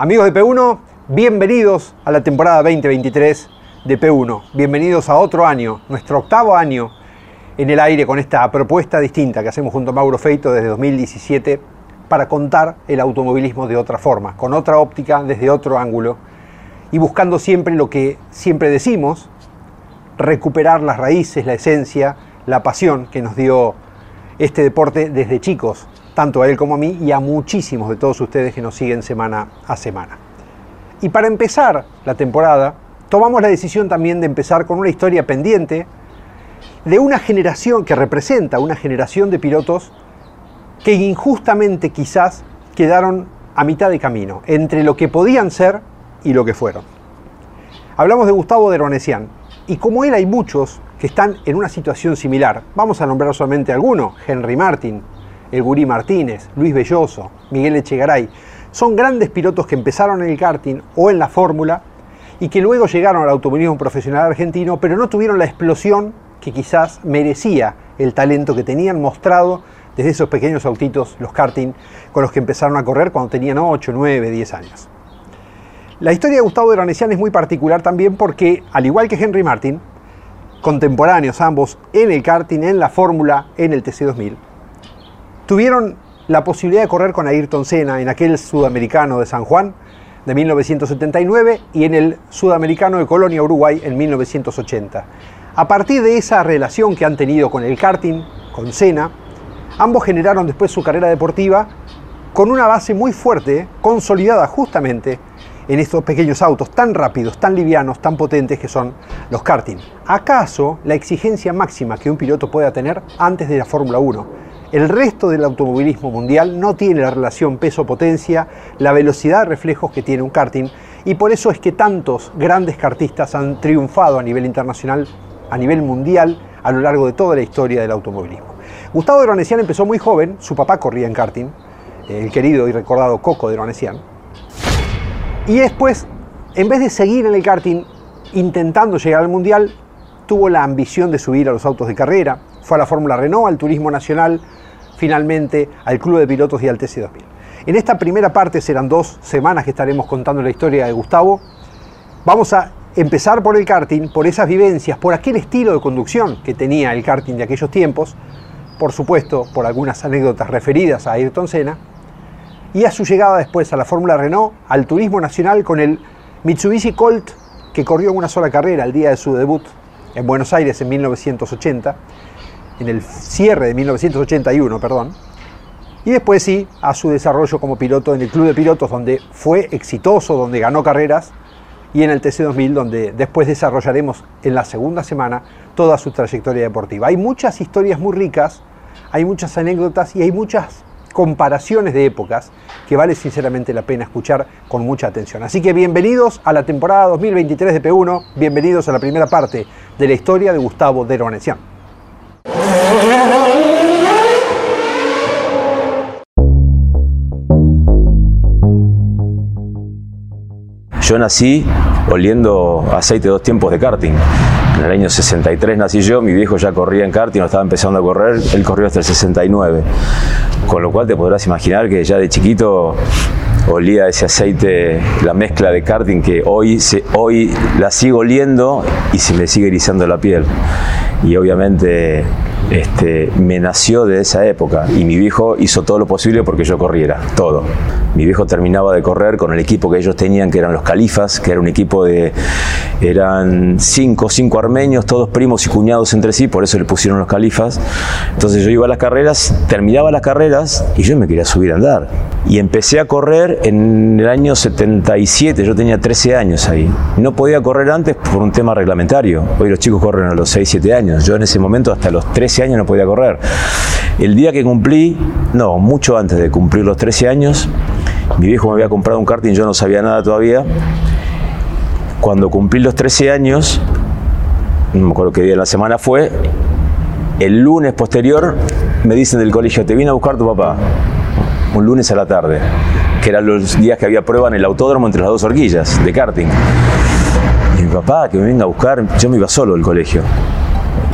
Amigos de P1, bienvenidos a la temporada 2023 de P1. Bienvenidos a otro año, nuestro octavo año en el aire con esta propuesta distinta que hacemos junto a Mauro Feito desde 2017 para contar el automovilismo de otra forma, con otra óptica, desde otro ángulo y buscando siempre lo que siempre decimos, recuperar las raíces, la esencia, la pasión que nos dio este deporte desde chicos, tanto a él como a mí y a muchísimos de todos ustedes que nos siguen semana a semana. Y para empezar la temporada, tomamos la decisión también de empezar con una historia pendiente de una generación que representa una generación de pilotos que injustamente quizás quedaron a mitad de camino entre lo que podían ser y lo que fueron. Hablamos de Gustavo Deronesian y como él hay muchos que están en una situación similar. Vamos a nombrar solamente algunos, Henry Martin, el Gurí Martínez, Luis Belloso, Miguel Echegaray. Son grandes pilotos que empezaron en el karting o en la fórmula y que luego llegaron al automovilismo profesional argentino, pero no tuvieron la explosión que quizás merecía el talento que tenían mostrado desde esos pequeños autitos, los karting, con los que empezaron a correr cuando tenían 8, 9, 10 años. La historia de Gustavo Veronesian es muy particular también porque, al igual que Henry Martin, contemporáneos ambos en el karting, en la fórmula, en el TC2000, tuvieron la posibilidad de correr con Ayrton Senna en aquel sudamericano de San Juan de 1979 y en el sudamericano de Colonia, Uruguay, en 1980. A partir de esa relación que han tenido con el karting, con Senna, ambos generaron después su carrera deportiva con una base muy fuerte, consolidada justamente en estos pequeños autos tan rápidos, tan livianos, tan potentes que son los karting. ¿Acaso la exigencia máxima que un piloto pueda tener antes de la Fórmula 1? El resto del automovilismo mundial no tiene la relación peso-potencia, la velocidad de reflejos que tiene un karting, y por eso es que tantos grandes kartistas han triunfado a nivel internacional, a nivel mundial, a lo largo de toda la historia del automovilismo. Gustavo de empezó muy joven, su papá corría en karting, el querido y recordado Coco de y después, en vez de seguir en el karting intentando llegar al mundial, tuvo la ambición de subir a los autos de carrera, fue a la Fórmula Renault, al Turismo Nacional, finalmente al Club de Pilotos y al TC2000. En esta primera parte serán dos semanas que estaremos contando la historia de Gustavo. Vamos a empezar por el karting, por esas vivencias, por aquel estilo de conducción que tenía el karting de aquellos tiempos, por supuesto por algunas anécdotas referidas a Ayrton Senna, y a su llegada después a la Fórmula Renault, al Turismo Nacional con el Mitsubishi Colt que corrió en una sola carrera el día de su debut en Buenos Aires en 1980 en el cierre de 1981, perdón, y después sí a su desarrollo como piloto en el Club de Pilotos, donde fue exitoso, donde ganó carreras, y en el TC2000, donde después desarrollaremos en la segunda semana toda su trayectoria deportiva. Hay muchas historias muy ricas, hay muchas anécdotas y hay muchas comparaciones de épocas que vale sinceramente la pena escuchar con mucha atención. Así que bienvenidos a la temporada 2023 de P1, bienvenidos a la primera parte de la historia de Gustavo de Yo nací oliendo aceite dos tiempos de karting. En el año 63 nací yo, mi viejo ya corría en karting, estaba empezando a correr, él corrió hasta el 69. Con lo cual te podrás imaginar que ya de chiquito olía ese aceite, la mezcla de karting que hoy, se, hoy la sigo oliendo y se me sigue erizando la piel. Y obviamente este, me nació de esa época y mi viejo hizo todo lo posible porque yo corriera, todo. Mi viejo terminaba de correr con el equipo que ellos tenían, que eran los califas, que era un equipo de, eran cinco, cinco armenios, todos primos y cuñados entre sí, por eso le pusieron los califas. Entonces yo iba a las carreras, terminaba las carreras y yo me quería subir a andar. Y empecé a correr en el año 77, yo tenía 13 años ahí. No podía correr antes por un tema reglamentario. Hoy los chicos corren a los 6, 7 años. Yo en ese momento hasta los 13 años no podía correr. El día que cumplí, no, mucho antes de cumplir los 13 años, mi viejo me había comprado un karting, yo no sabía nada todavía. Cuando cumplí los 13 años, no me acuerdo qué día de la semana fue, el lunes posterior me dicen del colegio, te vine a buscar tu papá, un lunes a la tarde, que eran los días que había prueba en el autódromo entre las dos horquillas de karting. Y mi papá, que me venga a buscar, yo me iba solo del colegio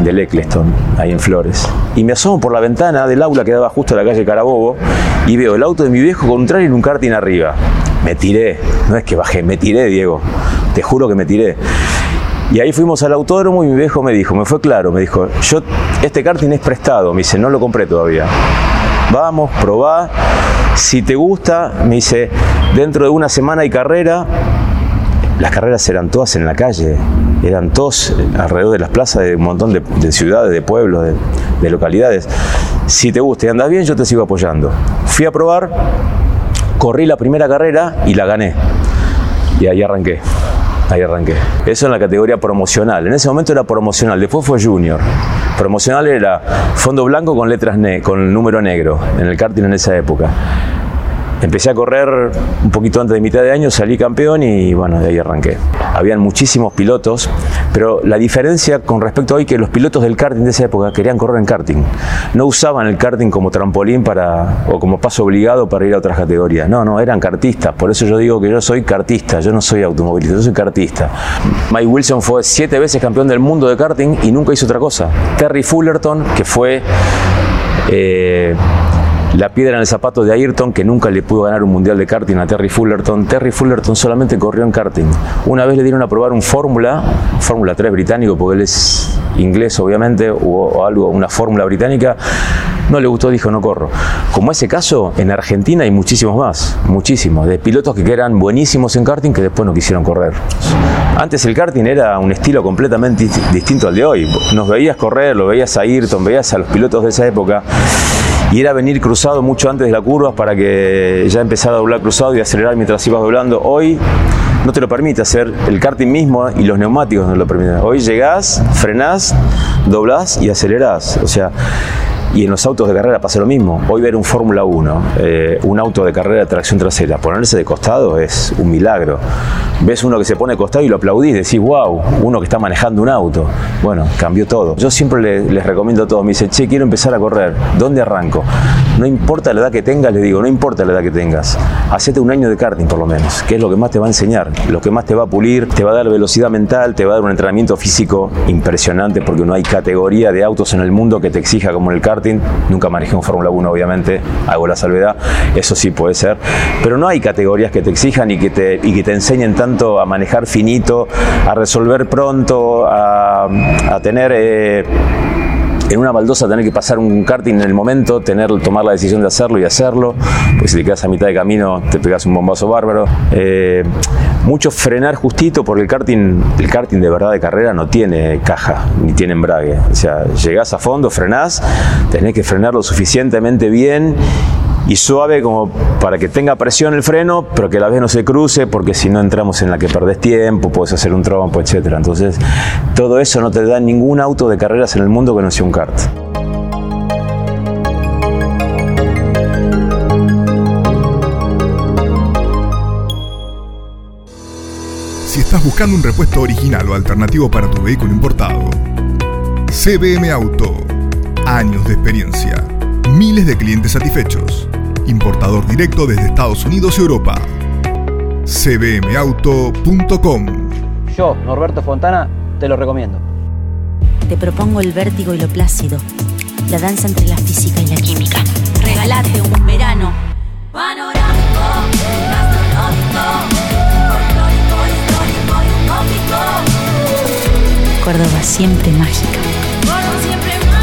del Eccleston, ahí en Flores. Y me asomo por la ventana del aula que daba justo a la calle Carabobo y veo el auto de mi viejo con un trailer y un karting arriba. Me tiré, no es que bajé, me tiré, Diego. Te juro que me tiré. Y ahí fuimos al autódromo y mi viejo me dijo, me fue claro, me dijo, yo, este karting es prestado, me dice, no lo compré todavía. Vamos, probá. Si te gusta, me dice, dentro de una semana hay carrera, las carreras eran todas en la calle, eran todos alrededor de las plazas de un montón de, ciudades, de pueblos, de, localidades. Si te gusta y andas bien, yo te sigo apoyando. Fui a probar, corrí la primera carrera y la gané. Y ahí arranqué. Ahí arranqué. Eso en la categoría promocional. En ese momento era promocional, después fue junior. Promocional era fondo blanco con letras ne con número negro en el karting en esa época. Empecé a correr un poquito antes de mitad de año, salí campeón y bueno, de ahí arranqué. Habían muchísimos pilotos, pero la diferencia con respecto a hoy que los pilotos del karting de esa época querían correr en karting. No usaban el karting como trampolín para o como paso obligado para ir a otras categorías. No, no, eran kartistas. Por eso yo digo que yo soy kartista, yo no soy automovilista, yo soy kartista. Mike Wilson fue siete veces campeón del mundo de karting y nunca hizo otra cosa. Terry Fullerton, que fue eh, la piedra en el zapato de Ayrton, que nunca le pudo ganar un mundial de karting a Terry Fullerton. Terry Fullerton solamente corrió en karting. Una vez le dieron a probar un Fórmula, Fórmula 3 británico, porque él es inglés obviamente, o algo, una fórmula británica. No le gustó, dijo no corro. Como ese caso, en Argentina hay muchísimos más, muchísimos, de pilotos que eran buenísimos en karting que después no quisieron correr. Antes el karting era un estilo completamente distinto al de hoy. Nos veías correr, lo veías a Ayrton, veías a los pilotos de esa época y era venir cruzado mucho antes de la curva para que ya empezara a doblar cruzado y acelerar mientras ibas doblando. Hoy no te lo permite hacer el karting mismo y los neumáticos no lo permiten. Hoy llegás, frenás, doblás y acelerás. O sea, y en los autos de carrera pasa lo mismo. Hoy ver un Fórmula 1, eh, un auto de carrera de tracción trasera, ponerse de costado es un milagro. Ves uno que se pone de costado y lo aplaudís, decís, wow, uno que está manejando un auto. Bueno, cambió todo. Yo siempre les, recomiendo a todos, me dicen, che, quiero empezar a correr, ¿dónde arranco? No importa la edad que tengas, les digo, no importa la edad que tengas, hacete un año de karting por lo menos, que es lo que más te va a enseñar, lo que más te va a pulir, te va a dar velocidad mental, te va a dar un entrenamiento físico impresionante porque no hay categoría de autos en el mundo que te exija como el karting nunca manejé un Fórmula 1 obviamente, hago la salvedad, eso sí puede ser, pero no hay categorías que te exijan y que te, y que te enseñen tanto a manejar finito, a resolver pronto, a, tener... Eh, en una baldosa tener que pasar un karting en el momento, tener, tomar la decisión de hacerlo y hacerlo, pues si te quedas a mitad de camino te pegas un bombazo bárbaro. Eh, mucho frenar justito porque el karting, el karting de verdad de carrera no tiene caja ni tiene embrague. O sea, llegás a fondo, frenás, tenés que frenar lo suficientemente bien y suave como para que tenga presión el freno, pero que a la vez no se cruce, porque si no entramos en la que perdés tiempo, puedes hacer un trompo, etc. Entonces, todo eso no te da ningún auto de carreras en el mundo que no sea un kart. Si estás buscando un repuesto original o alternativo para tu vehículo importado, CBM Auto. Años de experiencia. Miles de clientes satisfechos. Importador directo desde Estados Unidos y Europa. cbmauto.com Yo, Norberto Fontana, te lo recomiendo. Te propongo el vértigo y lo plácido. La danza entre la física y la química. Regalate un verano panorámico, gastronómico, folclórico, histórico y. Córdoba siempre mágica. Córdoba siempre mágica.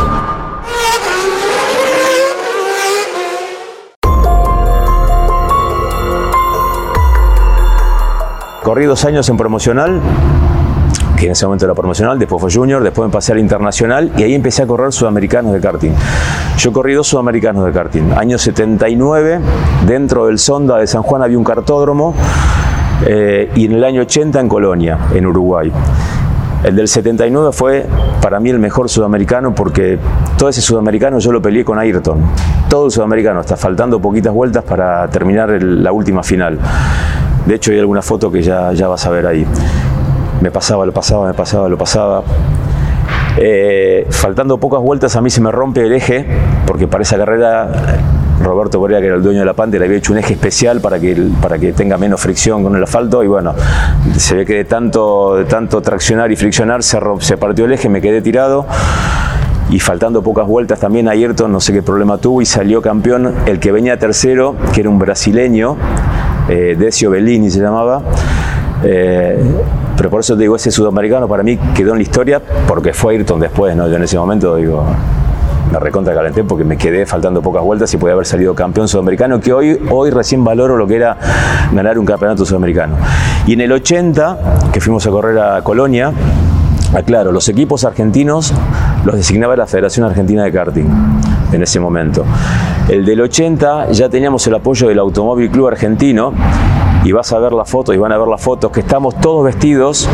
Corrí dos años en promocional, que en ese momento era promocional, después fue junior, después me pasé al internacional y ahí empecé a correr sudamericanos de karting. Yo corrí dos sudamericanos de karting. Año 79, dentro del Sonda de San Juan había un cartódromo eh, y en el año 80 en Colonia, en Uruguay. El del 79 fue para mí el mejor sudamericano porque todo ese sudamericano yo lo peleé con Ayrton. Todo el sudamericano, está faltando poquitas vueltas para terminar la última final. De hecho hay alguna foto que ya, ya vas a ver ahí. Me pasaba, lo pasaba, me pasaba, lo pasaba. Eh, faltando pocas vueltas a mí se me rompe el eje, porque para esa carrera Roberto Correa, que era el dueño de la Panther, había hecho un eje especial para que, para que tenga menos fricción con el asfalto y bueno, se ve que de tanto, de tanto traccionar y friccionar se, se partió el eje, me quedé tirado y faltando pocas vueltas también Ayrton, no sé qué problema tuvo y salió campeón el que venía tercero, que era un brasileño, eh, Decio Bellini se llamaba. Eh, pero por eso te digo, ese sudamericano para mí quedó en la historia porque fue Ayrton después, ¿no? Yo en ese momento digo, me recontra calenté porque me quedé faltando pocas vueltas y podía haber salido campeón sudamericano, que hoy, hoy recién valoro lo que era ganar un campeonato sudamericano. Y en el 80, que fuimos a correr a Colonia, aclaro, los equipos argentinos los designaba la Federación Argentina de Karting en ese momento. El del 80 ya teníamos el apoyo del Automóvil Club Argentino y vas a ver las fotos y van a ver las fotos que estamos todos vestidos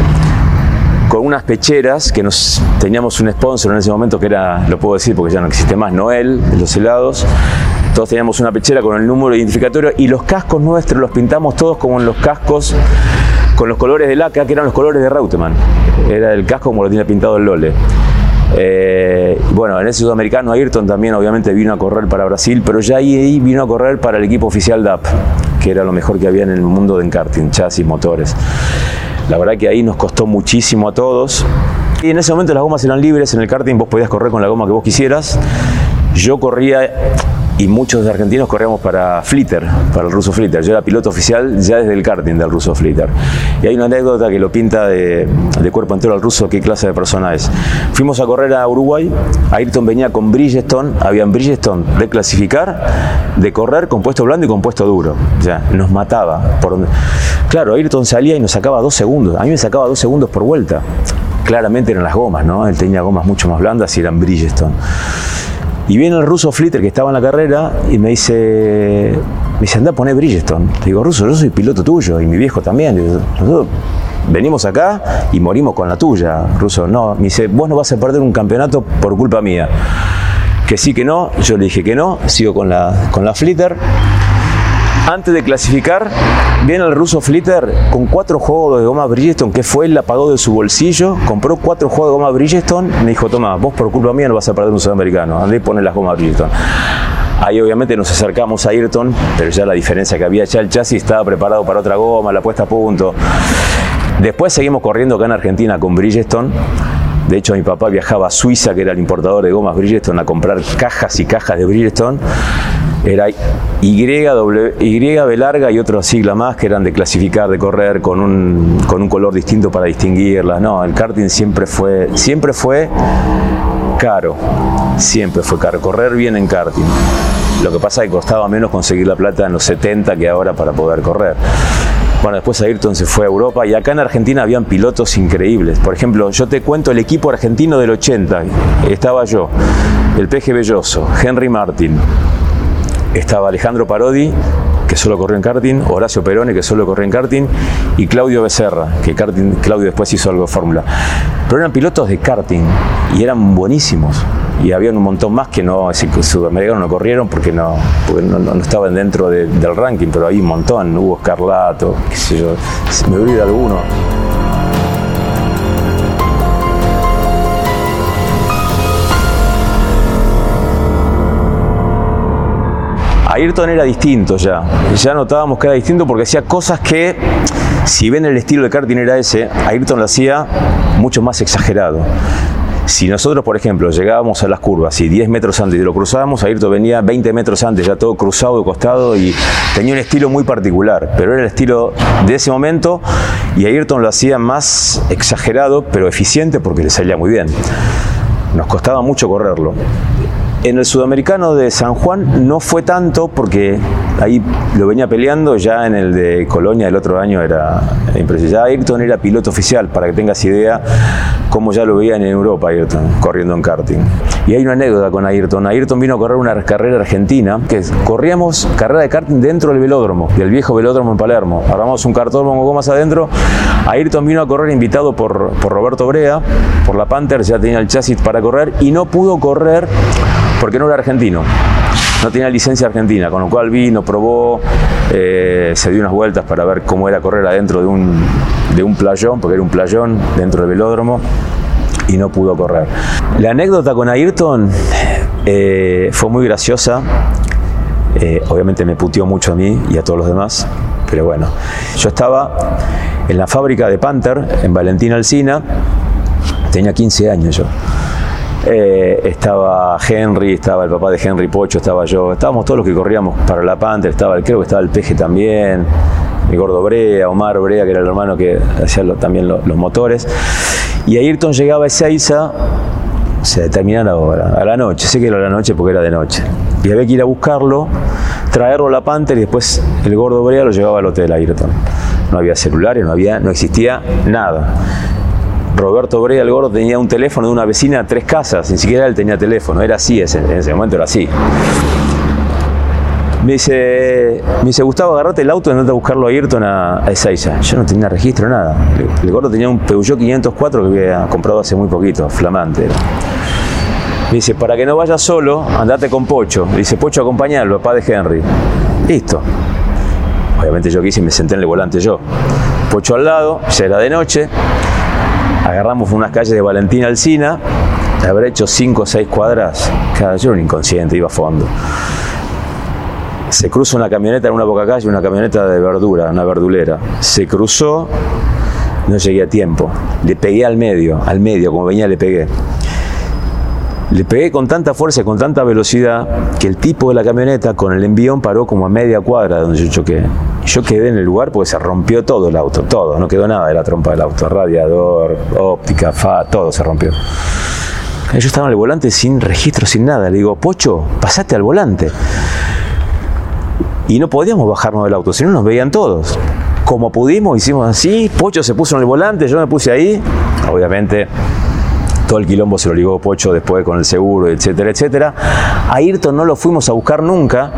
con unas pecheras que nos teníamos un sponsor en ese momento que era, lo puedo decir porque ya no existe más, Noel, de los helados. Todos teníamos una pechera con el número identificatorio y los cascos nuestros los pintamos todos como en los cascos con los colores del ACA, que eran los colores de Reutemann. Era el casco como lo tiene pintado el Lole. Eh, bueno, en ese sudamericano Ayrton también obviamente vino a correr para Brasil, pero ya ahí vino a correr para el equipo oficial DAP, que era lo mejor que había en el mundo de karting, chasis, motores. La verdad que ahí nos costó muchísimo a todos. Y en ese momento las gomas eran libres, en el karting vos podías correr con la goma que vos quisieras. Yo corría y muchos argentinos corríamos para Flitter, para el ruso Flitter. Yo era piloto oficial ya desde el karting del ruso Flitter. Y hay una anécdota que lo pinta de, de cuerpo entero al ruso, qué clase de persona es. Fuimos a correr a Uruguay, Ayrton venía con Bridgestone, habían Bridgestone de clasificar, de correr compuesto blando y compuesto duro. O sea, nos mataba. Por... Claro, Ayrton salía y nos sacaba dos segundos. A mí me sacaba dos segundos por vuelta. Claramente eran las gomas, ¿no? Él tenía gomas mucho más blandas y eran Bridgestone. Y viene el ruso Flitter que estaba en la carrera y me dice, me dice, anda a poner Bridgestone. Le digo, ruso, yo soy piloto tuyo y mi viejo también. Digo, Nosotros venimos acá y morimos con la tuya, ruso. No, me dice, vos no vas a perder un campeonato por culpa mía. Que sí, que no. Yo le dije que no, sigo con la, con la Flitter. Antes de clasificar, viene el ruso Flitter con cuatro juegos de goma Bridgestone, que fue, él la pagó de su bolsillo, compró cuatro juegos de goma Bridgestone, me dijo, toma, vos por culpa mía no vas a perder un sudamericano, andé y poné las gomas Bridgestone. Ahí obviamente nos acercamos a Ayrton, pero ya la diferencia que había, ya el chasis estaba preparado para otra goma, la puesta a punto. Después seguimos corriendo acá en Argentina con Bridgestone. De hecho, mi papá viajaba a Suiza, que era el importador de gomas Bridgestone, a comprar cajas y cajas de Bridgestone. Era Y, w, y B larga y otra sigla más que eran de clasificar, de correr con un, con un color distinto para distinguirlas. No, el karting siempre fue, siempre fue caro. Siempre fue caro. Correr bien en karting. Lo que pasa es que costaba menos conseguir la plata en los 70 que ahora para poder correr. Bueno, después Ayrton se fue a Europa y acá en Argentina habían pilotos increíbles. Por ejemplo, yo te cuento el equipo argentino del 80. Estaba yo, el Peje Belloso, Henry Martin, estaba Alejandro Parodi, que solo corrió en karting, Horacio Perone, que solo corrió en karting, y Claudio Becerra, que karting, Claudio después hizo algo de fórmula. Pero eran pilotos de karting y eran buenísimos. Y había un montón más que no, es decir, sudamericanos no corrieron porque no, no, estaban dentro de- del ranking, pero hay un montón. Hugo Escarlato, qué sé yo, me olvida alguno. Ayrton era distinto ya. Ya notábamos que era distinto porque hacía cosas que, si bien el estilo de karting era ese, Ayrton lo hacía mucho más exagerado. Si nosotros, por ejemplo, llegábamos a las curvas y 10 metros antes y lo cruzábamos, Ayrton venía 20 metros antes, ya todo cruzado de costado y tenía un estilo muy particular, pero era el estilo de ese momento y Ayrton lo hacía más exagerado, pero eficiente porque le salía muy bien. Nos costaba mucho correrlo. En el sudamericano de San Juan no fue tanto porque ahí lo venía peleando, ya en el de Colonia el otro año era impresionante. Ya Ayrton era piloto oficial, para que tengas idea cómo ya lo veían en Europa Ayrton, corriendo en karting. Y hay una anécdota con Ayrton. Ayrton vino a correr una carrera argentina, que corríamos carrera de karting dentro del velódromo, del viejo velódromo en Palermo. Armamos un cartódromo con más adentro. Ayrton vino a correr invitado por, por Roberto Brea, por la Panther, ya tenía el chasis para correr y no pudo correr porque no era argentino. No tenía licencia argentina, con lo cual vino, probó, eh, se dio unas vueltas para ver cómo era correr adentro de un, de un playón, porque era un playón dentro del velódromo, y no pudo correr. La anécdota con Ayrton eh, fue muy graciosa. Eh, obviamente me puteó mucho a mí y a todos los demás, pero bueno. Yo estaba en la fábrica de Panther, en Valentín Alsina, tenía 15 años yo. Eh, estaba Henry, estaba el papá de Henry Pocho, estaba yo, estábamos todos los que corríamos para la Panther, estaba, creo que estaba el Peje también, mi gordo Brea, Omar Brea, que era el hermano que hacía lo- también lo- los motores. Y Ayrton llegaba a Ezeiza, se determinaba la hora, a la noche, sé que era a la noche porque era de noche. Y había que ir a buscarlo, traerlo a la Panther y después el gordo Brea lo llevaba al hotel Ayrton. No había celulares, no, había, no existía nada. Roberto Brea, el gordo, tenía un teléfono de una vecina a tres casas, ni siquiera él tenía teléfono, era así, en ese momento era así. Me dice, me dice, Gustavo, agarrate el auto y andate a buscarlo a Ayrton a, a Ezeiza. Yo no tenía registro, nada. El, gordo tenía un Peugeot 504 que había comprado hace muy poquito, flamante. Me dice, para que no vayas solo, andate con Pocho. Le dice, Pocho, acompañalo, papá de Henry. Listo. Obviamente yo quise y me senté en el volante yo. Pocho al lado, ya era de noche. Agarramos unas calles de Valentín Alsina. Habré hecho 5 o 6 cuadras. Yo era un inconsciente, iba a fondo. Se cruza una camioneta en una boca calle, una camioneta de verdura, una verdulera. Se cruzó, no llegué a tiempo. Le pegué al medio, al medio, como venía le pegué. Le pegué con tanta fuerza y con tanta velocidad que el tipo de la camioneta con el envión paró como a media cuadra de donde yo choqué. Yo quedé en el lugar porque se rompió todo el auto, todo, no quedó nada de la trompa del auto, radiador, óptica, fa, todo se rompió. Yo estaba en el volante sin registro, sin nada. Le digo, Pocho, pasate al volante. Y no podíamos bajarnos del auto, si no nos veían todos. Como pudimos, hicimos así, Pocho se puso en el volante, yo me puse ahí. Obviamente, todo el quilombo se lo ligó Pocho después con el seguro, etcétera, etcétera. A Ayrton no lo fuimos a buscar nunca,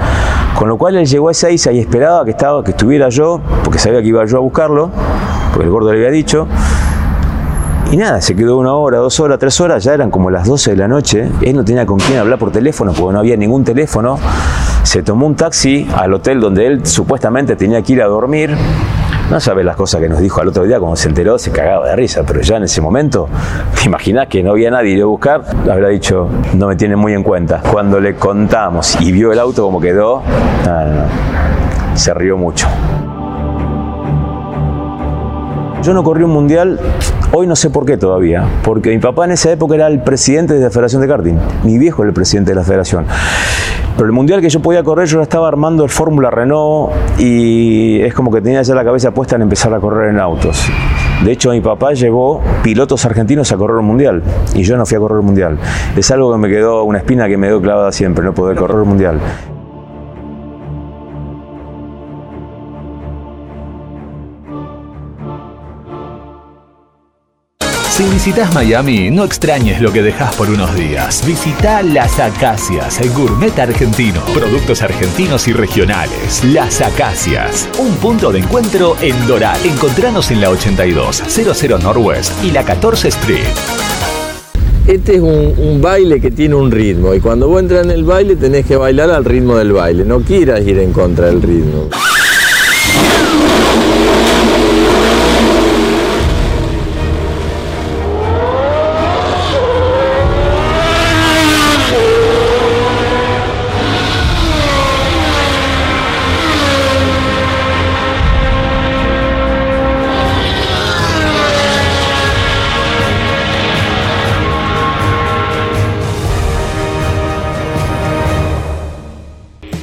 con lo cual él llegó a Ezeiza y esperaba que, estaba, que estuviera yo, porque sabía que iba yo a buscarlo, porque el gordo le había dicho. Y nada, se quedó una hora, dos horas, tres horas, ya eran como las 12 de la noche. Él no tenía con quién hablar por teléfono, porque no había ningún teléfono. Se tomó un taxi al hotel donde él supuestamente tenía que ir a dormir. No sabes las cosas que nos dijo al otro día, cuando se enteró se cagaba de risa, pero ya en ese momento, te imaginás que no había nadie ir a buscar, habrá dicho, no me tienen muy en cuenta. Cuando le contamos y vio el auto como quedó, se rió mucho. Yo no corrí un mundial, hoy no sé por qué todavía, porque mi papá en esa época era el presidente de la Federación de Karting, mi viejo era el presidente de la Federación. Pero el mundial que yo podía correr, yo estaba armando el Fórmula Renault y es como que tenía ya la cabeza puesta en empezar a correr en autos. De hecho, mi papá llevó pilotos argentinos a correr un mundial y yo no fui a correr un mundial. Es algo que me quedó, una espina que me quedó clavada siempre, no poder correr un mundial. Si visitas Miami, no extrañes lo que dejas por unos días. Visita Las Acacias, el gourmet argentino. Productos argentinos y regionales. Las Acacias, un punto de encuentro en Doral. Encontranos en la 82, 00 Northwest y la 14 Street. Este es un, un baile que tiene un ritmo y cuando vos entras en el baile tenés que bailar al ritmo del baile, no quieras ir en contra del ritmo.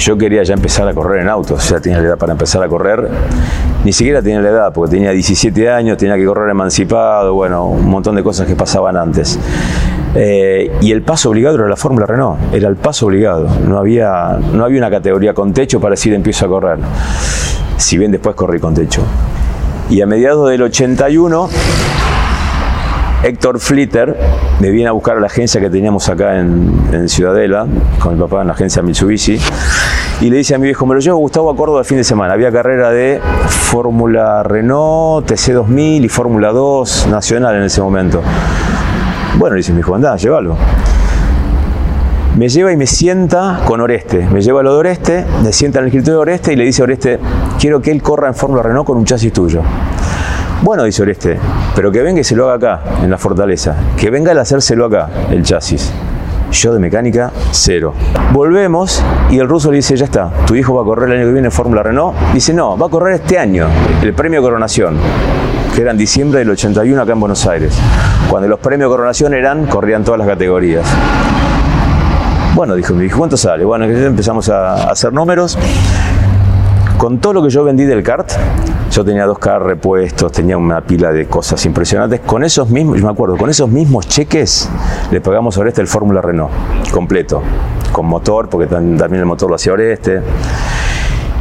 Yo quería ya empezar a correr en autos, ya tenía la edad para empezar a correr. Ni siquiera tenía la edad, porque tenía 17 años, tenía que correr emancipado, bueno, un montón de cosas que pasaban antes. Eh, y el paso obligado era la Fórmula Renault, era el paso obligado. No había, no había una categoría con techo para decir empiezo a correr. Si bien después corrí con techo. Y a mediados del 81, Héctor Flitter me viene a buscar a la agencia que teníamos acá en, Ciudadela, con mi papá en la agencia Mitsubishi, y le dice a mi viejo, me lo llevo Gustavo a Córdoba el fin de semana. Había carrera de Fórmula Renault, TC2000 y Fórmula 2 nacional en ese momento. Bueno, le dice mi hijo, anda, llévalo. Me lleva y me sienta con Oreste. Me lleva a lo de Oreste, me sienta en el escritorio de Oreste y le dice a Oreste, quiero que él corra en Fórmula Renault con un chasis tuyo. Bueno, dice Oreste, pero que venga y se lo haga acá, en la fortaleza. Que venga el hacérselo acá, el chasis. Yo de mecánica, cero. Volvemos y el ruso le dice, ya está, tu hijo va a correr el año que viene en Fórmula Renault. Dice, no, va a correr este año, el premio Coronación, que era en diciembre del 81 acá en Buenos Aires. Cuando los premios Coronación eran, corrían todas las categorías. Bueno, dijo mi hijo, ¿cuánto sale? Bueno, empezamos a hacer números. Con todo lo que yo vendí del kart, yo tenía dos kart repuestos, tenía una pila de cosas impresionantes. Con esos mismos, yo me acuerdo, con esos mismos cheques le pagamos a Oreste el Fórmula Renault, completo, con motor, porque también el motor lo hacía Oreste.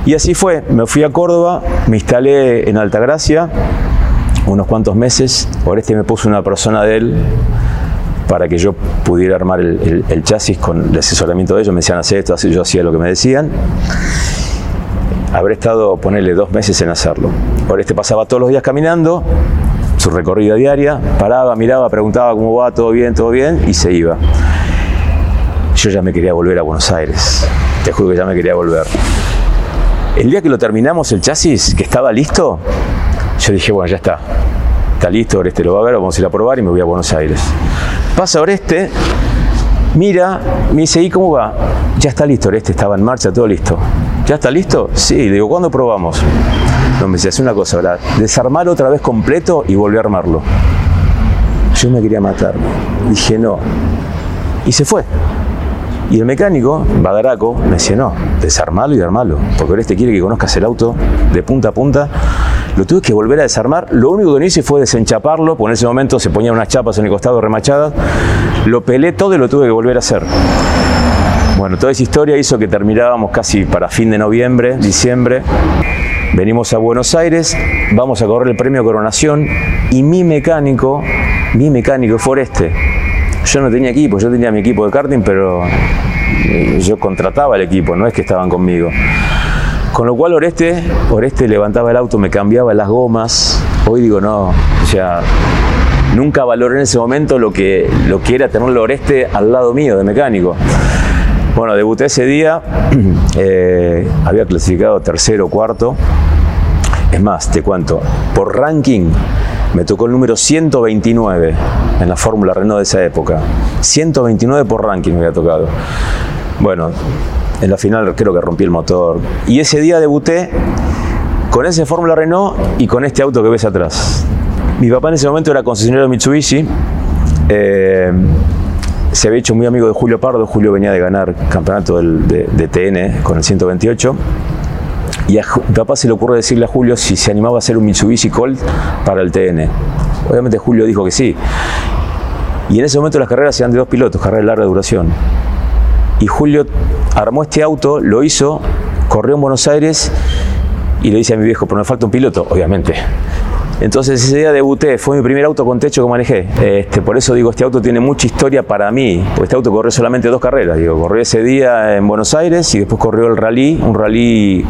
Y así fue, me fui a Córdoba, me instalé en Altagracia unos cuantos meses. Oreste me puso una persona de él para que yo pudiera armar el, chasis con el asesoramiento de ellos. Me decían hacer esto, yo hacía lo que me decían habré estado, ponerle dos meses en hacerlo. Oreste pasaba todos los días caminando, su recorrida diaria, paraba, miraba, preguntaba cómo va, todo bien, todo bien, y se iba. Yo ya me quería volver a Buenos Aires, te juro que ya me quería volver. El día que lo terminamos, el chasis, que estaba listo, yo dije, bueno, ya está, está listo, Oreste lo va a ver, vamos a ir a probar y me voy a Buenos Aires. Pasa Oreste, mira, me dice, ¿y cómo va? Ya está listo, Oreste estaba en marcha, todo listo. ¿Ya está listo? Sí, digo, ¿cuándo probamos? No, me dice, hace una cosa, ¿verdad? Desarmar otra vez completo y volver a armarlo. Yo me quería matar. Dije, no. Y se fue. Y el mecánico, Badaraco, me decía, no, desarmalo y armalo, porque Oreste quiere que conozcas el auto de punta a punta. Lo tuve que volver a desarmar. Lo único que no hice fue desenchaparlo, porque en ese momento se ponían unas chapas en el costado remachadas. Lo pelé todo y lo tuve que volver a hacer. Bueno, toda esa historia hizo que terminábamos casi para fin de noviembre, diciembre. Venimos a Buenos Aires, vamos a correr el premio Coronación y mi mecánico, mi mecánico fue este. Yo no tenía equipo, yo tenía mi equipo de karting, pero yo contrataba el equipo, no es que estaban conmigo. Con lo cual Oreste, Oreste levantaba el auto, me cambiaba las gomas. Hoy digo, no, o sea, nunca valoré en ese momento lo que, lo que era tenerlo al lado mío de mecánico. Bueno, debuté ese día, eh, había clasificado tercero cuarto. Es más, te cuento, por ranking Me tocó el número 129 en la Fórmula Renault de esa época. 129 por ranking me había tocado. Bueno, en la final creo que rompí el motor. Y ese día debuté con ese Fórmula Renault y con este auto que ves atrás. Mi papá en ese momento era concesionario de Mitsubishi. Eh, se había hecho muy amigo de Julio Pardo. Julio venía de ganar campeonato del- de, TN con el 128. Y a mi papá se le ocurre decirle a Julio si se animaba a hacer un Mitsubishi Colt para el TN. Obviamente Julio dijo que sí. Y en ese momento las carreras eran de dos pilotos, carreras de larga duración. Y Julio armó este auto, lo hizo, corrió en Buenos Aires y le dice a mi viejo, pero me falta un piloto, obviamente. Entonces ese día debuté, fue mi primer auto con techo que manejé. Este, por eso digo, este auto tiene mucha historia para mí, porque este auto corrió solamente dos carreras. Corrió ese día en Buenos Aires y después corrió el rally, un rally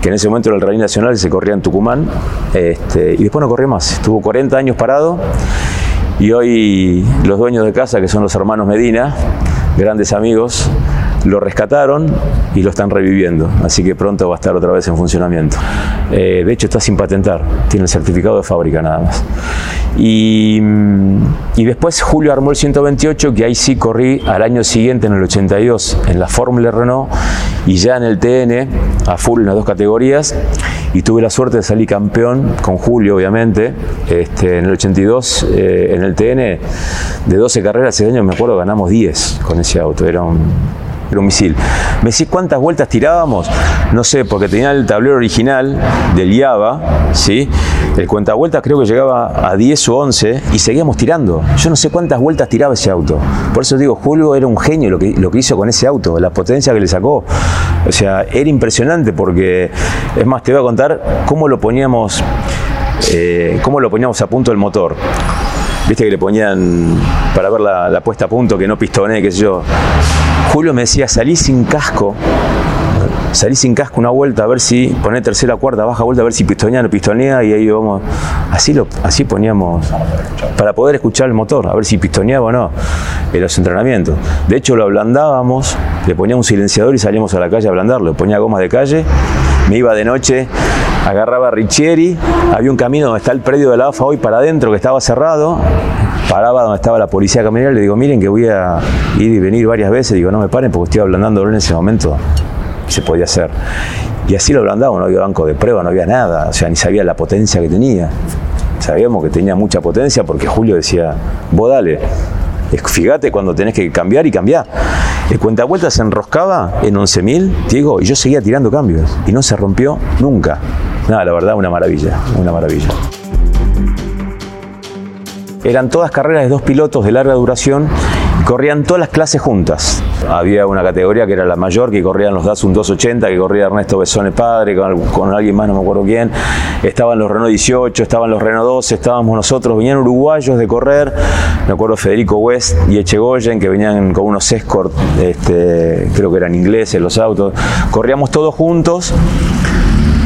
que en ese momento era el rally nacional, se corría en Tucumán, este, y después no corrió más. Estuvo 40 años parado y hoy los dueños de casa, que son los hermanos Medina, grandes amigos, lo rescataron y lo están reviviendo. Así que pronto va a estar otra vez en funcionamiento. Eh, de hecho, está sin patentar, tiene el certificado de fábrica nada más. Y, mm, después Julio armó el 128, que ahí sí corrí al año siguiente, en el 82, en la Fórmula Renault y ya en el TN, a full en las dos categorías. Y tuve la suerte de salir campeón con Julio, obviamente. Este, en el 82, eh, en el TN, de 12 carreras ese año, me acuerdo, ganamos 10 con ese auto. Era un, era un misil. ¿Me decís cuántas vueltas tirábamos? No sé, porque tenía el tablero original del Java, ¿sí? El cuentavueltas creo que llegaba a 10 o 11 y seguíamos tirando. Yo no sé cuántas vueltas tiraba ese auto. Por eso digo, Julio era un genio lo que, lo que hizo con ese auto, la potencia que le sacó. O sea, era impresionante porque, es más, te voy a contar cómo lo poníamos, eh, cómo lo poníamos a punto el motor. Viste que le ponían para ver la, la puesta a punto, que no pistonee, qué sé yo. Julio me decía, salí sin casco, salí sin casco una vuelta a ver si, poné tercera, cuarta, baja vuelta a ver si pistonea, no pistonea, y ahí vamos. Así, lo, así poníamos, para poder escuchar el motor, a ver si pistoneaba o no, en los entrenamientos. De hecho, lo ablandábamos, le ponía un silenciador y salíamos a la calle a ablandarlo, ponía gomas de calle, me iba de noche, agarraba Richieri, había un camino donde está el predio de la AFA hoy para adentro que estaba cerrado, paraba donde estaba la policía caminera, le digo, miren que voy a ir y venir varias veces, digo, no me paren porque estoy ablandándolo en ese momento, se podía hacer. Y así lo ablandaba, no había banco de prueba, no había nada, o sea, ni sabía la potencia que tenía. Sabíamos que tenía mucha potencia porque Julio decía, vos dale, fíjate cuando tenés que cambiar y cambiar. El cuentavueltas se enroscaba en 11.000, Diego, y yo seguía tirando cambios y no se rompió nunca. Nada, la verdad, una maravilla, una maravilla. Eran todas carreras de dos pilotos de larga duración corrían todas las clases juntas. Había una categoría que era la mayor, que corrían los Datsun 280, que corría Ernesto Besone padre, con, con alguien más, no me acuerdo quién. Estaban los Renault 18, estaban los Renault 12, estábamos nosotros, venían uruguayos de correr, me acuerdo Federico West y Echegoyen, que venían con unos Escort, este, creo que eran ingleses los autos. Corríamos todos juntos.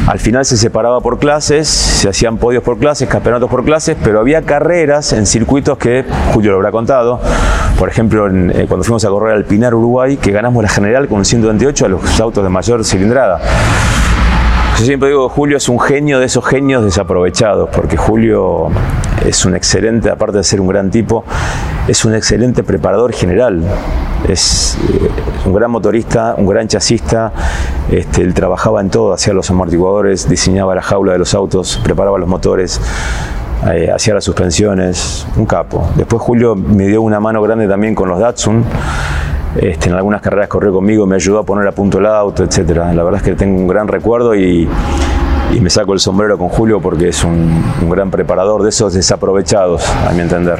Al final se separaba por clases, se hacían podios por clases, campeonatos por clases, pero había carreras en circuitos que Julio lo habrá contado. Por ejemplo, eh, cuando fuimos a correr al Pinar, Uruguay, que ganamos la general con un 128 a los autos de mayor cilindrada. Yo siempre digo que Julio es un genio de esos genios desaprovechados, porque Julio es un excelente, aparte de ser un gran tipo, es un excelente preparador general. Es, eh, un gran motorista, un gran chasista. Este, él trabajaba en todo, hacía los amortiguadores, diseñaba la jaula de los autos, preparaba los motores, eh, hacía las suspensiones, un capo. Después Julio me dio una mano grande también con los Datsun. Este, en algunas carreras corrió conmigo, me ayudó a poner a punto el auto, etcétera. La verdad es que tengo un gran recuerdo y, me saco el sombrero con Julio porque es un gran preparador de esos desaprovechados, a mi entender.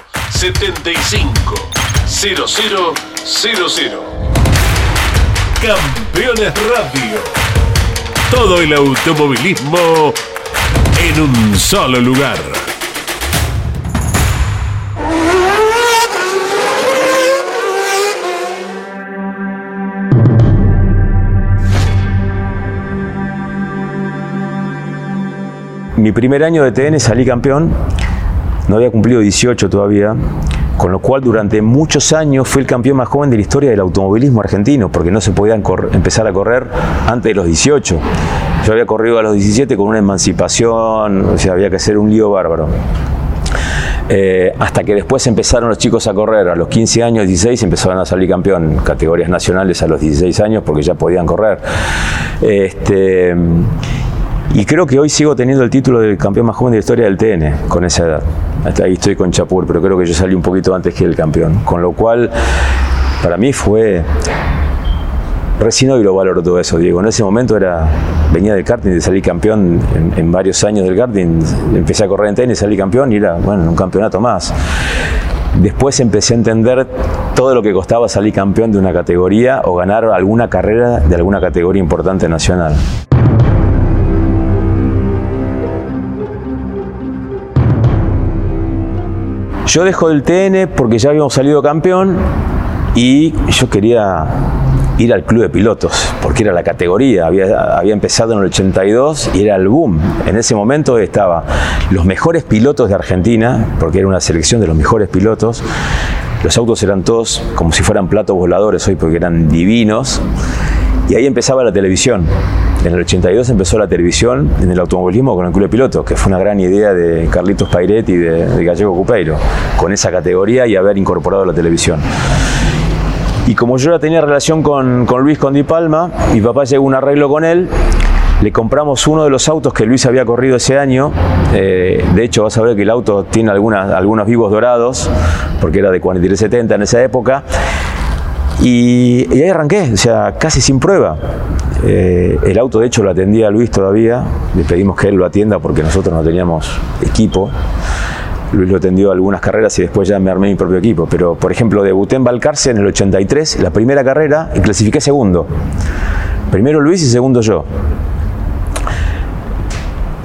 75 0000 Campeones Radio. Todo el automovilismo en un solo lugar. Mi primer año de TN salí campeón, no había cumplido 18 todavía, con lo cual durante muchos años fui el campeón más joven de la historia del automovilismo argentino, porque no se podían empezar a correr antes de los 18. Yo había corrido a los 17 con una emancipación, o sea, había que hacer un lío bárbaro. Eh, hasta que después empezaron los chicos a correr, a los 15 años, 16, empezaron a salir campeón, categorías nacionales a los 16 años porque ya podían correr. Este, y creo que hoy sigo teniendo el título del campeón más joven de la historia del TN con esa edad. Ahí estoy con Chapur, pero creo que yo salí un poquito antes que el campeón. Con lo cual, para mí fue. Recién hoy lo valoro todo eso, Diego. En ese momento era venía del karting, de salir campeón en, varios años del karting. Empecé a correr en TN, salí campeón y era, bueno, un campeonato más. Después empecé a entender todo lo que costaba salir campeón de una categoría o ganar alguna carrera de alguna categoría importante nacional. Yo dejo del TN porque ya habíamos salido campeón y yo quería ir al club de pilotos, porque era la categoría, había, había, empezado en el 82 y era el boom. En ese momento estaba los mejores pilotos de Argentina, porque era una selección de los mejores pilotos. Los autos eran todos como si fueran platos voladores hoy, porque eran divinos. Y ahí empezaba la televisión. En el 82 empezó la televisión en el automovilismo con el Club de Pilotos, que fue una gran idea de Carlitos Pairetti y de, Gallego Cupeiro, con esa categoría y haber incorporado la televisión. Y como yo ya tenía relación con, Luis Condi Palma, mi papá llegó a un arreglo con él, le compramos uno de los autos que Luis había corrido ese año. Eh, de hecho, vas a ver que el auto tiene algunos vivos dorados, porque era de 4370 en esa época. Y ahí arranqué, o sea, casi sin prueba. Eh, el auto, de hecho, lo atendía Luis todavía. Le pedimos que él lo atienda porque nosotros no teníamos equipo. Luis lo atendió algunas carreras y después ya me armé mi propio equipo. Pero, por ejemplo, debuté en Balcarce en el 83, la primera carrera, y clasifiqué segundo. Primero Luis y segundo yo.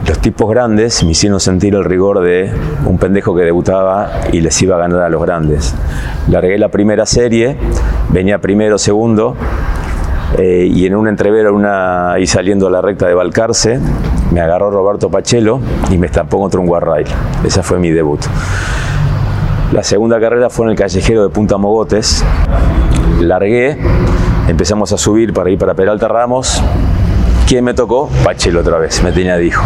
Los tipos grandes me hicieron sentir el rigor de un pendejo que debutaba y les iba a ganar a los grandes. Largué la primera serie, venía primero, segundo, eh, y en un entrevero una, ahí saliendo a la recta de Balcarce, me agarró Roberto Pachelo y me estampó contra un guarrail. Ese fue mi debut. La segunda carrera fue en el callejero de Punta Mogotes. Largué, empezamos a subir para ir para Peralta Ramos ¿Quién me tocó? Pachelo otra vez, me tenía dijo.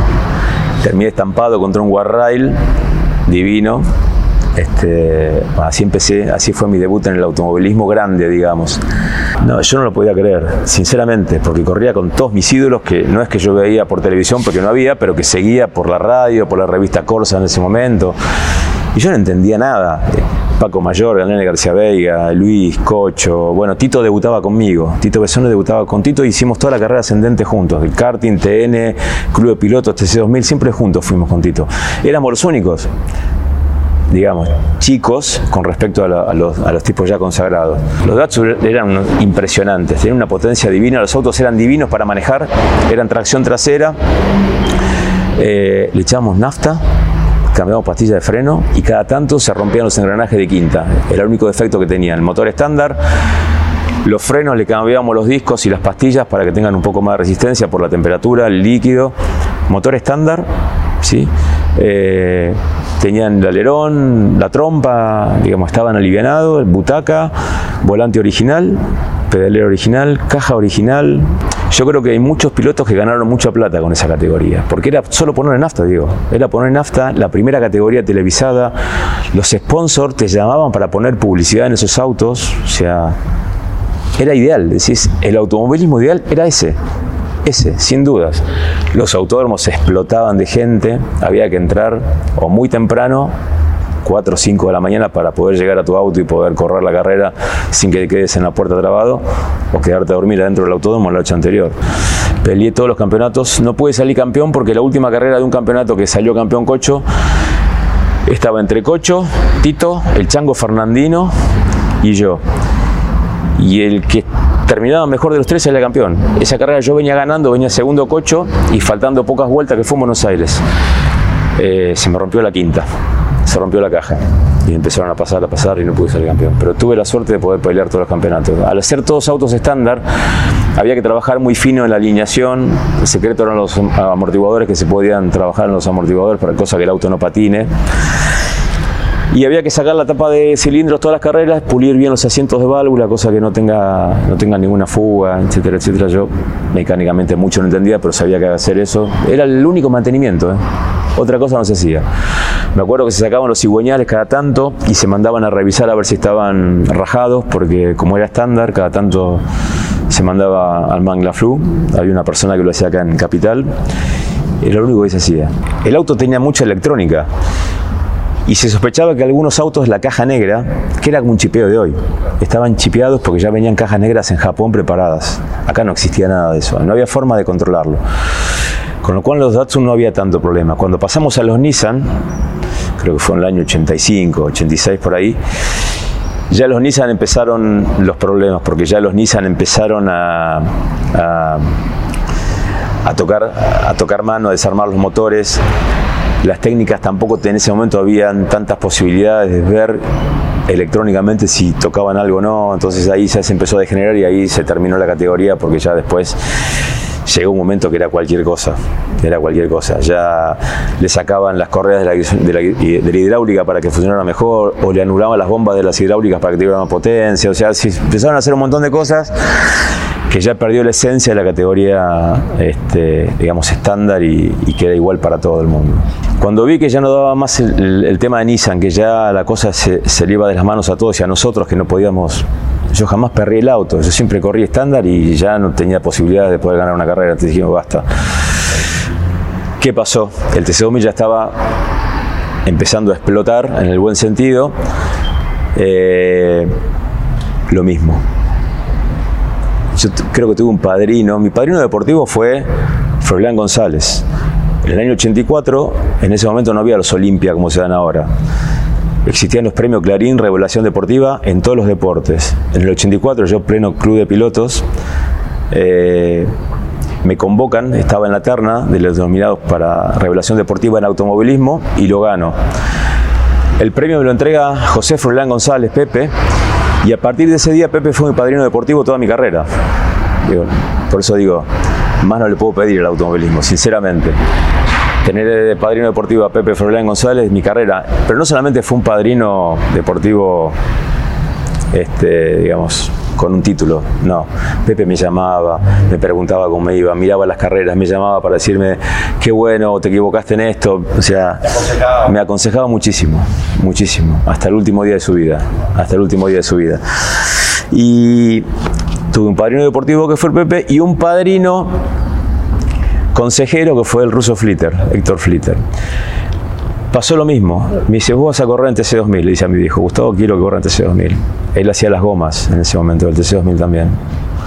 Terminé estampado contra un guarrail divino. Este, así empecé, así fue mi debut en el automovilismo grande, digamos. No, yo no lo podía creer, sinceramente, porque corría con todos mis ídolos, que no es que yo veía por televisión porque no había, pero que seguía por la radio, por la revista Corsa en ese momento. Y yo no entendía nada. Paco Mayor, Galene García Veiga, Luis, Cocho. Bueno, Tito debutaba conmigo. Tito Besone debutaba con Tito y hicimos toda la carrera ascendente juntos. El karting, TN, Club de Pilotos, TC2000, siempre juntos fuimos con Tito. Éramos los únicos digamos, chicos con respecto a, los, tipos ya consagrados. Los Datsun eran impresionantes, tenían una potencia divina, los autos eran divinos para manejar, eran tracción trasera, eh, le echábamos nafta, cambiamos pastillas de freno y cada tanto se rompían los engranajes de quinta. Era el único defecto que tenía. El motor estándar, los frenos le cambiábamos los discos y las pastillas para que tengan un poco más de resistencia por la temperatura, el líquido. Motor estándar, ¿sí? Eh, tenían el alerón, la trompa, digamos, estaban alivianados, butaca, volante original, pedalero original, caja original. Yo creo que hay muchos pilotos que ganaron mucha plata con esa categoría, porque era solo poner en nafta, digo. Era poner en nafta la primera categoría televisada. Los sponsors te llamaban para poner publicidad en esos autos, o sea, era ideal. Decís, el automovilismo ideal era ese. Ese, sin dudas. Los autódromos se explotaban de gente, había que entrar o muy temprano 4 o 5 de la mañana para poder llegar a tu auto y poder correr la carrera sin que te quedes en la puerta trabado o quedarte a dormir adentro del autódromo la noche anterior. Peleé todos los campeonatos, no pude salir campeón porque la última carrera de un campeonato que salió campeón Cocho estaba entre Cocho, Tito, el Chango Fernandino y yo. Y el que terminaba mejor de los tres era campeón. Esa carrera yo venía ganando, venía segundo Cocho y faltando pocas vueltas que fue en Buenos Aires. Eh, se me rompió la quinta se rompió la caja y empezaron a pasar, a pasar y no pude ser campeón. Pero tuve la suerte de poder pelear todos los campeonatos. Al hacer todos autos estándar, había que trabajar muy fino en la alineación. El secreto eran los amortiguadores que se podían trabajar en los amortiguadores para cosa que el auto no patine. Y había que sacar la tapa de cilindros todas las carreras, pulir bien los asientos de válvula, cosa que no tenga, no tenga ninguna fuga, etcétera, etcétera. Yo mecánicamente mucho no entendía, pero sabía que hacer eso. Era el único mantenimiento. ¿eh? Otra cosa no se hacía. Me acuerdo que se sacaban los cigüeñales cada tanto y se mandaban a revisar a ver si estaban rajados, porque como era estándar, cada tanto se mandaba al Manglaflu. Había una persona que lo hacía acá en Capital. Era lo único que se hacía. El auto tenía mucha electrónica y se sospechaba que algunos autos, la caja negra, que era como un chipeo de hoy, estaban chipeados porque ya venían cajas negras en Japón preparadas. Acá no existía nada de eso, no había forma de controlarlo. Con lo cual los Datsun no había tanto problema. Cuando pasamos a los Nissan, creo que fue en el año 85, 86 por ahí, ya los Nissan empezaron los problemas, porque ya los Nissan empezaron a, a, a tocar, a tocar mano, a desarmar los motores. Las técnicas tampoco en ese momento habían tantas posibilidades de ver electrónicamente si tocaban algo o no, entonces ahí se empezó a degenerar y ahí se terminó la categoría porque ya después llegó un momento que era cualquier cosa, era cualquier cosa. Ya le sacaban las correas de la, de la, de la hidráulica para que funcionara mejor, o le anulaban las bombas de las hidráulicas para que tuvieran más potencia, o sea, si empezaron a hacer un montón de cosas que ya perdió la esencia de la categoría, este, digamos, estándar y, y, que era igual para todo el mundo. Cuando vi que ya no daba más el, tema de Nissan, que ya la cosa se, se le iba de las manos a todos y a nosotros que no podíamos yo jamás perdí el auto, yo siempre corrí estándar y ya no tenía posibilidad de poder ganar una carrera, entonces dijimos basta. ¿Qué pasó? El TC2000 ya estaba empezando a explotar en el buen sentido. Eh, lo mismo. Yo creo que tuve un padrino, mi padrino deportivo fue Froilán González. En el año 84, en ese momento no había los Olimpia como se dan ahora existían los premios Clarín Revelación Deportiva en todos los deportes. En el 84 yo pleno club de pilotos, eh, me convocan, estaba en la terna de los nominados para Revelación Deportiva en automovilismo y lo gano. El premio me lo entrega José Froilán González, Pepe, y a partir de ese día Pepe fue mi padrino deportivo toda mi carrera. Por eso digo, más no le puedo pedir al automovilismo, sinceramente tener de padrino deportivo a Pepe Froilán González, mi carrera, pero no solamente fue un padrino deportivo, este, digamos, con un título. No, Pepe me llamaba, me preguntaba cómo iba, miraba las carreras, me llamaba para decirme, qué bueno, te equivocaste en esto. O sea, me aconsejaba muchísimo, muchísimo, hasta el último día de su vida, hasta el último día de su vida. Y tuve un padrino deportivo que fue el Pepe y un padrino consejero que fue el ruso Flitter, Héctor Flitter. Pasó lo mismo. Me dice, vos vas a correr en TC2000. Le dice a mi viejo, Gustavo, quiero que corra en TC2000. Él hacía las gomas en ese momento, del TC2000 también.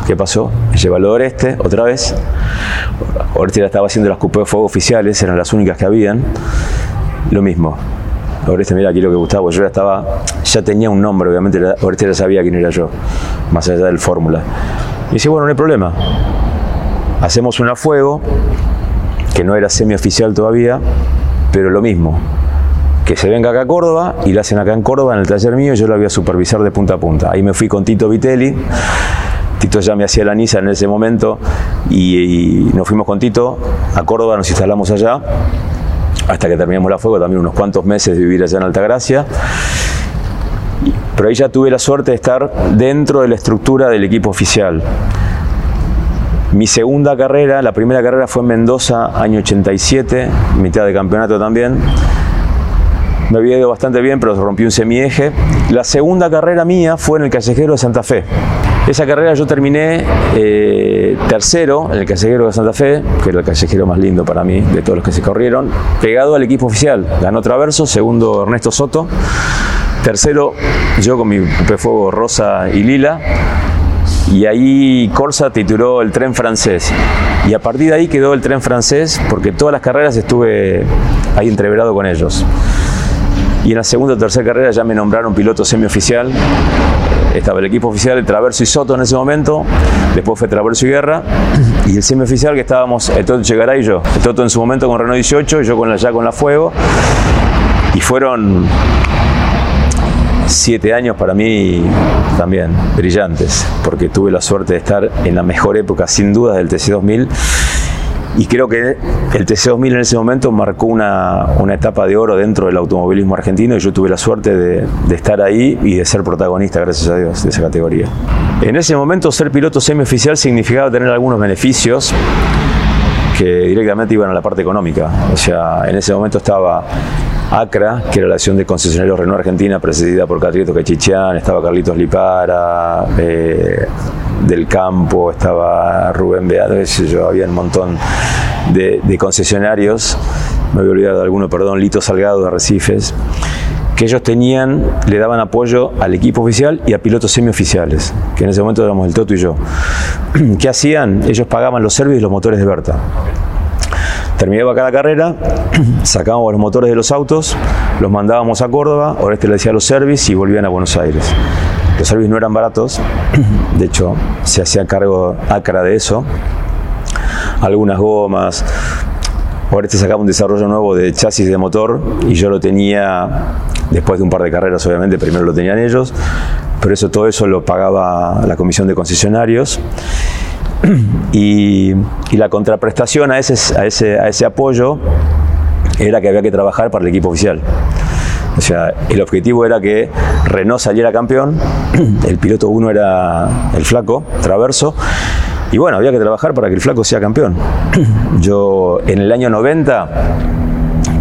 ¿Qué pasó? Lleva al Oreste otra vez. Oreste ya estaba haciendo las cupés de fuego oficiales, eran las únicas que habían. Lo mismo. Oreste, mira, quiero que Gustavo, yo ya estaba, ya tenía un nombre, obviamente Oreste ya sabía quién era yo, más allá del fórmula. Y dice, bueno, no hay problema. Hacemos una fuego, que no era semioficial todavía, pero lo mismo, que se venga acá a Córdoba y la hacen acá en Córdoba en el taller mío y yo la voy a supervisar de punta a punta. Ahí me fui con Tito Vitelli, Tito ya me hacía la NISA en ese momento y, nos fuimos con Tito a Córdoba, nos instalamos allá hasta que terminamos la fuego, también unos cuantos meses de vivir allá en Altagracia. Pero ahí ya tuve la suerte de estar dentro de la estructura del equipo oficial. Mi segunda carrera, la primera carrera fue en Mendoza, año 87, mitad de campeonato también. Me había ido bastante bien, pero rompí un semieje. La segunda carrera mía fue en el Callejero de Santa Fe. Esa carrera yo terminé eh, tercero en el Callejero de Santa Fe, que era el callejero más lindo para mí de todos los que se corrieron, pegado al equipo oficial. Ganó Traverso, segundo Ernesto Soto, tercero yo con mi fuego rosa y lila, y ahí Corsa tituló el tren francés. Y a partir de ahí quedó el tren francés porque todas las carreras estuve ahí entreverado con ellos. Y en la segunda o tercera carrera ya me nombraron piloto semioficial. Estaba el equipo oficial, el Traverso y Soto en ese momento. Después fue Traverso y Guerra. Y el semioficial que estábamos, el Toto Chegaray y yo. El Toto en su momento con Renault 18 y yo con la, ya con la Fuego. Y fueron siete años para mí también brillantes, porque tuve la suerte de estar en la mejor época, sin duda, del TC2000. Y creo que el TC2000 en ese momento marcó una, una, etapa de oro dentro del automovilismo argentino y yo tuve la suerte de, estar ahí y de ser protagonista, gracias a Dios, de esa categoría. En ese momento ser piloto semioficial significaba tener algunos beneficios que directamente iban a la parte económica. O sea, en ese momento estaba ACRA, que era la acción de concesionarios Renault Argentina, presidida por Catrieto Cachichián, estaba Carlitos Lipara, eh, del campo, estaba Rubén Beato, yo, había un montón de, concesionarios, me voy a olvidar de alguno, perdón, Lito Salgado de Arrecifes, que ellos tenían, le daban apoyo al equipo oficial y a pilotos semioficiales, que en ese momento éramos el Toto y yo. ¿Qué hacían? Ellos pagaban los servicios y los motores de Berta. Terminaba cada carrera, sacábamos los motores de los autos, los mandábamos a Córdoba, Oreste le decía los servicios y volvían a Buenos Aires. Los servicios no eran baratos, de hecho se hacía cargo Acra de eso. Algunas gomas, Oreste sacaba un desarrollo nuevo de chasis de motor y yo lo tenía después de un par de carreras, obviamente, primero lo tenían ellos, pero eso todo eso lo pagaba la comisión de concesionarios. Y, y, la contraprestación a ese, a, ese, a ese apoyo era que había que trabajar para el equipo oficial. O sea, el objetivo era que Renault saliera campeón, el piloto uno era el flaco, Traverso, y bueno, había que trabajar para que el flaco sea campeón. Yo en el año 90,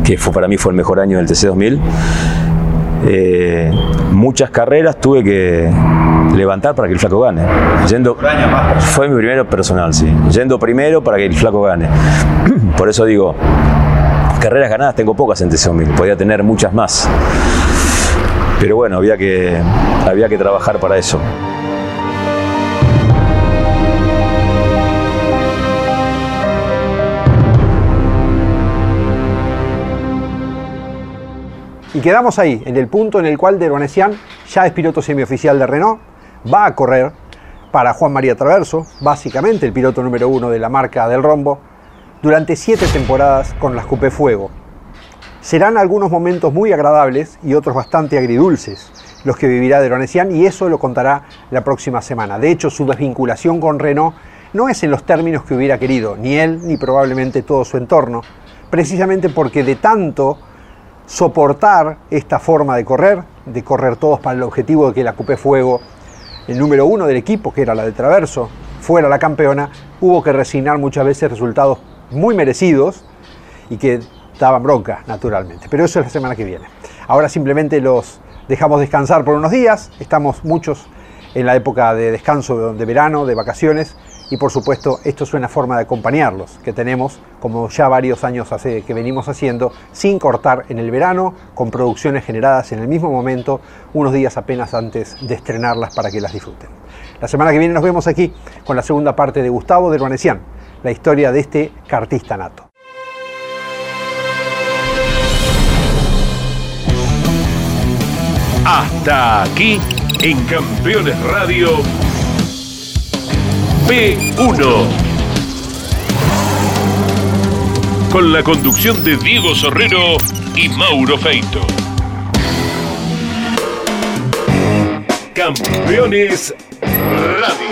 que fue, para mí fue el mejor año del TC2000, eh, muchas carreras tuve que levantar para que el flaco gane. Yendo, fue mi primero personal, sí. Yendo primero para que el flaco gane. Por eso digo, carreras ganadas tengo pocas en TC2000, podía tener muchas más. Pero bueno, había que, había que trabajar para eso. Y quedamos ahí, en el punto en el cual Deronesian ya es piloto semioficial de Renault, va a correr para Juan María Traverso, básicamente el piloto número uno de la marca del rombo, durante siete temporadas con las Coupé Fuego. Serán algunos momentos muy agradables y otros bastante agridulces los que vivirá Deronesian y eso lo contará la próxima semana. De hecho, su desvinculación con Renault no es en los términos que hubiera querido, ni él ni probablemente todo su entorno, precisamente porque de tanto soportar esta forma de correr, de correr todos para el objetivo de que la Coupé Fuego el número uno del equipo, que era la de Traverso, fuera la campeona, hubo que resignar muchas veces resultados muy merecidos y que daban bronca, naturalmente. Pero eso es la semana que viene. Ahora simplemente los dejamos descansar por unos días. Estamos muchos en la época de descanso de verano, de vacaciones, y por supuesto esto es una forma de acompañarlos que tenemos, como ya varios años hace que venimos haciendo, sin cortar en el verano, con producciones generadas en el mismo momento, unos días apenas antes de estrenarlas para que las disfruten. La semana que viene nos vemos aquí con la segunda parte de Gustavo de Ruanesian, la historia de este cartista nato. Hasta aquí en Campeones Radio P1. Con la conducción de Diego Sorrero y Mauro Feito. Campeones Radio.